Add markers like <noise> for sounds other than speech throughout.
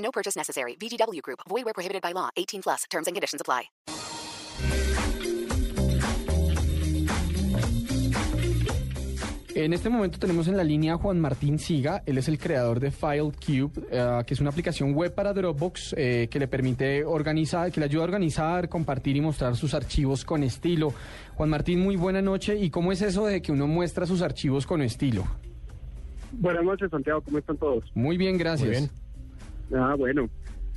No purchase necessary. VGW Group. Void where prohibited by law. 18 plus. Terms and conditions apply. En este momento tenemos en la línea a Juan Martín Siga. Él es el creador de FileCube, eh, que es una aplicación web para Dropbox eh, que le permite organizar, que le ayuda a organizar, compartir y mostrar sus archivos con estilo. Juan Martín, muy buena noche. ¿Y cómo es eso de que uno muestra sus archivos con estilo? Buenas noches, Santiago. ¿Cómo están todos? Muy bien, gracias. Ah, bueno.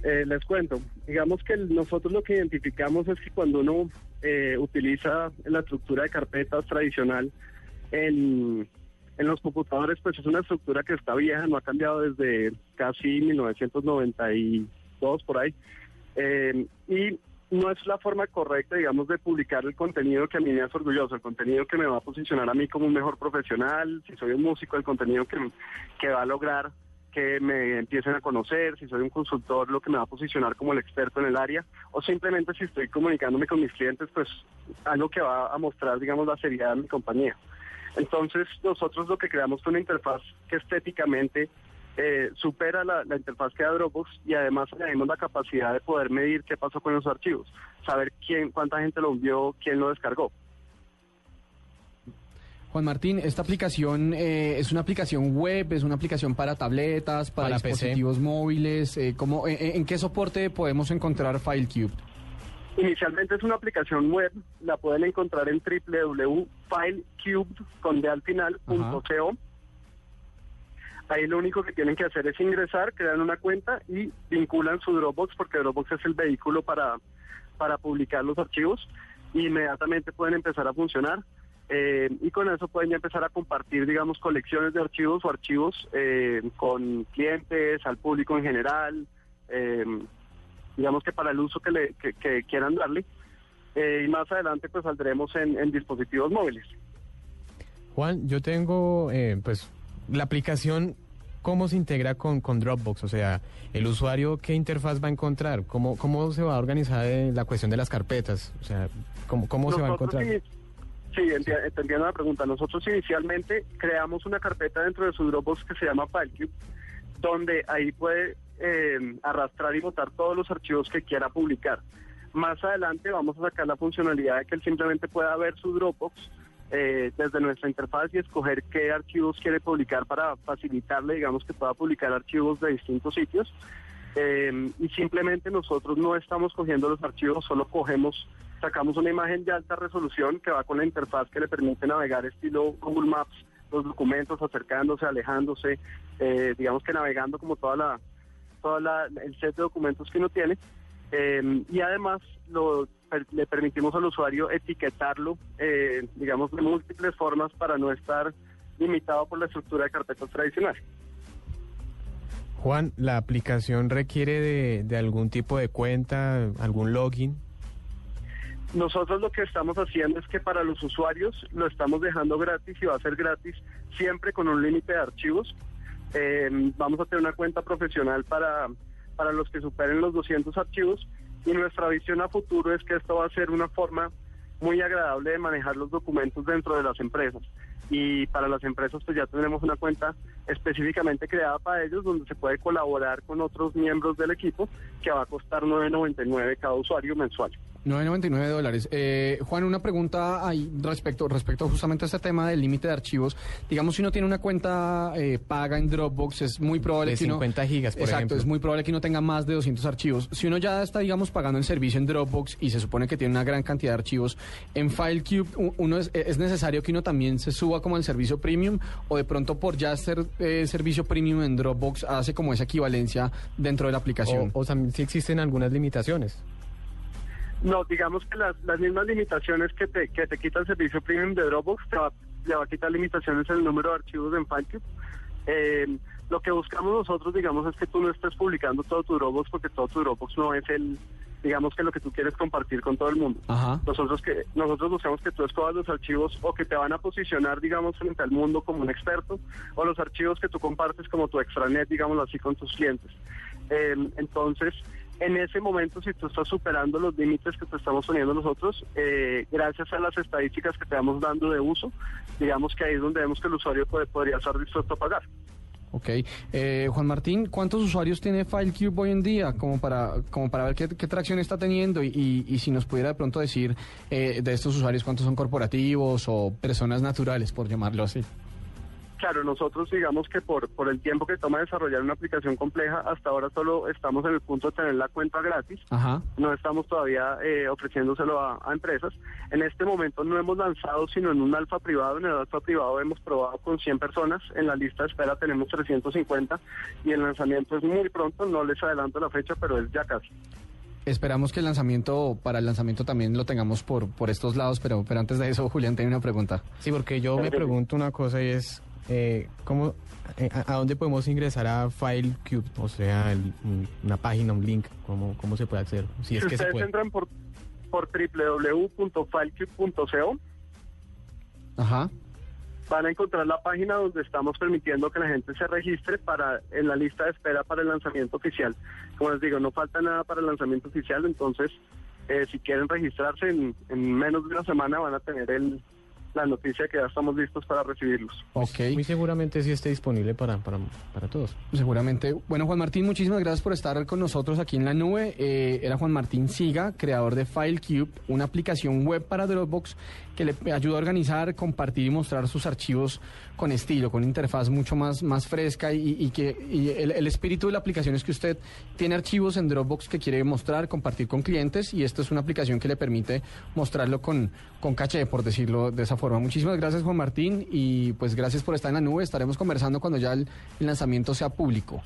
Eh, les cuento. Digamos que nosotros lo que identificamos es que cuando uno eh, utiliza la estructura de carpetas tradicional en, en los computadores, pues es una estructura que está vieja, no ha cambiado desde casi 1992 por ahí. Eh, y no es la forma correcta, digamos, de publicar el contenido que a mí me hace orgulloso, el contenido que me va a posicionar a mí como un mejor profesional, si soy un músico, el contenido que, que va a lograr que me empiecen a conocer, si soy un consultor, lo que me va a posicionar como el experto en el área, o simplemente si estoy comunicándome con mis clientes, pues algo que va a mostrar, digamos, la seriedad de mi compañía. Entonces, nosotros lo que creamos fue una interfaz que estéticamente eh, supera la, interfaz que da Dropbox y además añadimos la capacidad de poder medir qué pasó con los archivos, saber quién, cuánta gente lo envió, quién lo descargó. Juan Martín, esta aplicación eh, es una aplicación web, es una aplicación para tabletas, para, Para dispositivos móviles. Eh, ¿cómo, eh, ¿En qué soporte podemos encontrar FileCube? Inicialmente es una aplicación web, la pueden encontrar en www.filecube.co. Ahí lo único que tienen que hacer es ingresar, crean una cuenta y vinculan su Dropbox, porque Dropbox es el vehículo para, para publicar los archivos. Inmediatamente pueden empezar a funcionar. Eh, y con eso pueden ya empezar a compartir, digamos, colecciones de archivos o archivos eh, con clientes, al público en general, eh, digamos que para el uso que, le, que, que quieran darle. Eh, y más adelante pues saldremos en, en dispositivos móviles. Juan, yo tengo, eh, pues, la aplicación, ¿cómo se integra con, con Dropbox? O sea, el usuario, ¿qué interfaz va a encontrar? ¿Cómo, cómo se va a organizar la cuestión de las carpetas? O sea, ¿cómo, cómo se va a encontrar? Sí, enti- entendiendo la pregunta. Nosotros inicialmente creamos una carpeta dentro de su Dropbox que se llama FileCube, donde ahí puede eh, arrastrar y botar todos los archivos que quiera publicar. Más adelante vamos a sacar la funcionalidad de que él simplemente pueda ver su Dropbox eh, desde nuestra interfaz y escoger qué archivos quiere publicar para facilitarle, digamos, que pueda publicar archivos de distintos sitios. Eh, y simplemente nosotros no estamos cogiendo los archivos, solo cogemos, sacamos una imagen de alta resolución que va con la interfaz que le permite navegar estilo Google Maps, los documentos acercándose, alejándose, eh, digamos que navegando como toda la, toda la, el set de documentos que uno tiene. Eh, y además lo, le permitimos al usuario etiquetarlo, eh, digamos, de múltiples formas para no estar limitado por la estructura de carpetas tradicional. Juan, ¿la aplicación requiere de, de algún tipo de cuenta, algún login? Nosotros lo que estamos haciendo es que para los usuarios lo estamos dejando gratis y va a ser gratis siempre con un límite de archivos. Eh, vamos a tener una cuenta profesional para, para los que superen los 200 archivos y nuestra visión a futuro es que esto va a ser una forma muy agradable de manejar los documentos dentro de las empresas. Y para las empresas pues ya tendremos una cuenta específicamente creada para ellos donde se puede colaborar con otros miembros del equipo que va a costar 9.99 cada usuario mensual. 9.99 dólares. Eh, Juan, una pregunta ahí respecto, respecto justamente a este tema del límite de archivos. Digamos, si uno tiene una cuenta eh, paga en Dropbox, es muy probable De que uno... 50 gigas, por Exacto, ejemplo. es muy probable que uno tenga más de 200 archivos. Si uno ya está, digamos, pagando el servicio en Dropbox y se supone que tiene una gran cantidad de archivos, en FileCube uno es, es necesario que uno también se suba como el servicio premium o de pronto por ya ser eh, servicio premium en Dropbox hace como esa equivalencia dentro de la aplicación. O, o también si existen algunas limitaciones. No, digamos que las, las mismas limitaciones que te, que te quita el servicio premium de Dropbox, te va, le va a quitar limitaciones en el número de archivos en FileCube. Eh, lo que buscamos nosotros, digamos, es que tú no estés publicando todo tu Dropbox porque todo tu Dropbox no es el, digamos, que lo que tú quieres compartir con todo el mundo. Ajá. Nosotros que nosotros buscamos que tú escojas los archivos o que te van a posicionar, digamos, frente al mundo como un experto, o los archivos que tú compartes como tu extranet, digámoslo así, con tus clientes. Eh, entonces, en ese momento, si tú estás superando los límites que te estamos poniendo nosotros, eh, gracias a las estadísticas que te vamos dando de uso, digamos que ahí es donde vemos que el usuario puede, podría estar dispuesto a pagar. Ok. Eh, Juan Martín, ¿cuántos usuarios tiene FileCube hoy en día? Como para, como para ver qué, tracción está teniendo y, y- y si nos pudiera de pronto decir eh, de estos usuarios cuántos son corporativos o personas naturales, por llamarlo así. Claro, nosotros digamos que por, por el tiempo que toma desarrollar una aplicación compleja, hasta ahora solo estamos en el punto de tener la cuenta gratis. Ajá. no estamos todavía eh, ofreciéndoselo a, a empresas. En este momento no hemos lanzado sino en un alfa privado. En el alfa privado hemos probado con 100 personas. En la lista de espera tenemos 350 y el lanzamiento es muy pronto. No les adelanto la fecha, pero es ya casi. Esperamos que el lanzamiento, para el lanzamiento también lo tengamos por, por estos lados, pero, pero antes de eso, <laughs> Julián, tiene una pregunta. Sí, porque yo me pregunto una cosa y es, eh, ¿cómo, eh, a, a dónde podemos ingresar a FileCube? O sea, el- una página, un link, ¿cómo, cómo se puede acceder? Si es se ustedes puede. entran por, por www.filecube.co, Ajá. van a encontrar la página donde estamos permitiendo que la gente se registre para en la lista de espera para el lanzamiento oficial. Como les digo, no falta nada para el lanzamiento oficial, entonces eh, si quieren registrarse en, en menos de una semana van a tener el, la noticia que ya estamos listos para recibirlos. Ok. Muy seguramente sí esté disponible para, para, para todos. Seguramente. Bueno, Juan Martín, muchísimas gracias por estar con nosotros aquí en la nube. Eh, era Juan Martín Siga, creador de FileCube, una aplicación web para Dropbox que le ayuda a organizar, compartir y mostrar sus archivos con estilo, con una interfaz mucho más, más fresca y, y que y el, el espíritu de la aplicación es que usted tiene archivos en Dropbox que quiere mostrar, compartir con clientes y esto es una aplicación que le permite mostrarlo con, con caché, por decirlo de esa Muchísimas gracias, Juan Martín, y pues gracias por estar en la nube. Estaremos conversando cuando ya el lanzamiento sea público.